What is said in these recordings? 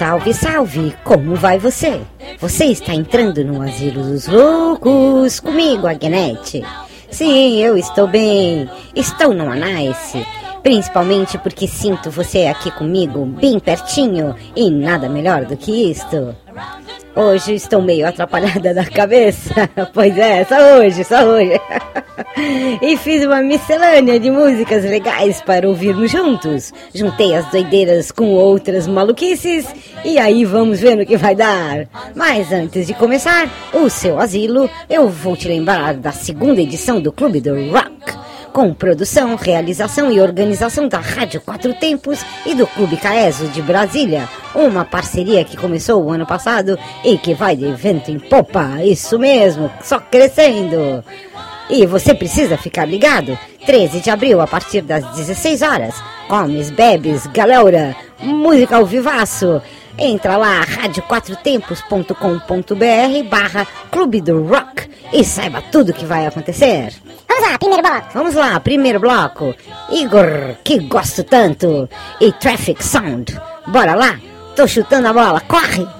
Salve, salve! Como vai você? Você está entrando no Asilo dos Loucos comigo, Agnete. Sim, eu estou bem. Estou no Anice. Principalmente porque sinto você aqui comigo, bem pertinho, e nada melhor do que isto. Hoje estou meio atrapalhada da cabeça. Pois é, só hoje, só hoje. e fiz uma miscelânea de músicas legais para ouvirmos juntos. Juntei as doideiras com outras maluquices e aí vamos ver no que vai dar. Mas antes de começar o seu asilo, eu vou te lembrar da segunda edição do Clube do Rock com produção, realização e organização da Rádio Quatro Tempos e do Clube Caeso de Brasília. Uma parceria que começou o ano passado e que vai de vento em popa. Isso mesmo, só crescendo. E você precisa ficar ligado. 13 de abril, a partir das 16 horas. Comes, bebes, galera, música ao vivaço. Entra lá, radioquatrotempos.com.br barra Clube do Rock e saiba tudo o que vai acontecer. Vamos lá, primeiro bloco. Vamos lá, primeiro bloco. Igor, que gosto tanto. E Traffic Sound. Bora lá? Tô chutando a bola, corre!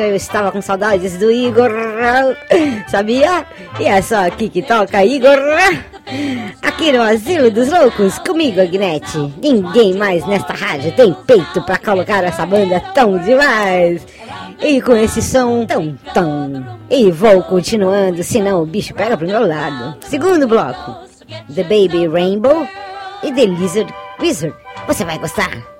Eu estava com saudades do Igor, sabia? E é só aqui que toca Igor. Aqui no Asilo dos Loucos, comigo, Agnete. Ninguém mais nesta rádio tem peito pra colocar essa banda tão demais. E com esse som tão tão. E vou continuando, senão o bicho pega pro meu lado. Segundo bloco, The Baby Rainbow e The Lizard Wizard. Você vai gostar?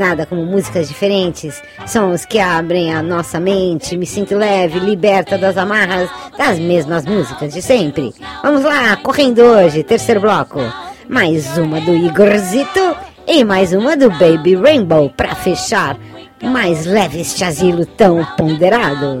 Nada como músicas diferentes, sons que abrem a nossa mente, me sinto leve, liberta das amarras das mesmas músicas de sempre. Vamos lá, correndo hoje, terceiro bloco. Mais uma do Igorzito e mais uma do Baby Rainbow pra fechar. Mais leve este asilo tão ponderado.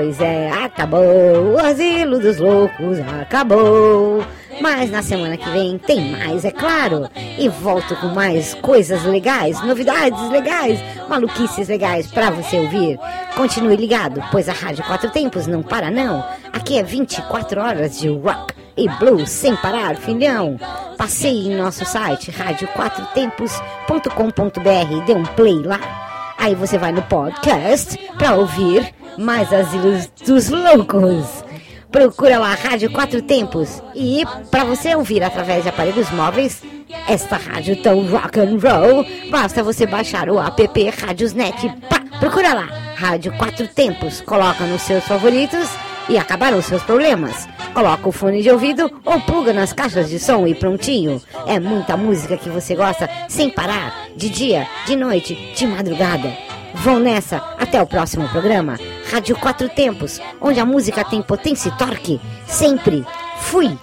Pois é, acabou, o asilo dos loucos acabou. Mas na semana que vem tem mais, é claro. E volto com mais coisas legais, novidades legais, maluquices legais pra você ouvir. Continue ligado, pois a Rádio Quatro Tempos não para não. Aqui é 24 horas de rock e blues sem parar, filhão. Passei em nosso site radioquatrotempos.com.br, dê um play lá. Aí você vai no podcast pra ouvir mais Asilos dos Loucos. Procura lá Rádio Quatro Tempos e para você ouvir através de aparelhos móveis esta rádio tão rock and roll, basta você baixar o app Radiosnet. Pá, procura lá Rádio Quatro Tempos, coloca nos seus favoritos e acabaram os seus problemas. Coloca o fone de ouvido ou pluga nas caixas de som e prontinho. É muita música que você gosta sem parar, de dia, de noite, de madrugada. Vão nessa, até o próximo programa. Rádio Quatro Tempos, onde a música tem potência e torque. Sempre. Fui.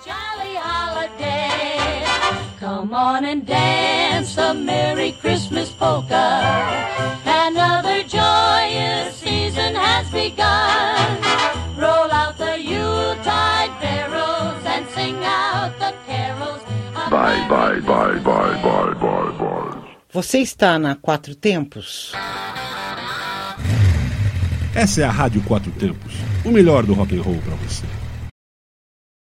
Come on and dance the Merry Christmas polka. Another joyous season has begun. Roll out Bye, bye, bye, bye, bye, bye, bye. Você está na Quatro Tempos? Essa é a Rádio Quatro Tempos, o melhor do rock and roll pra você.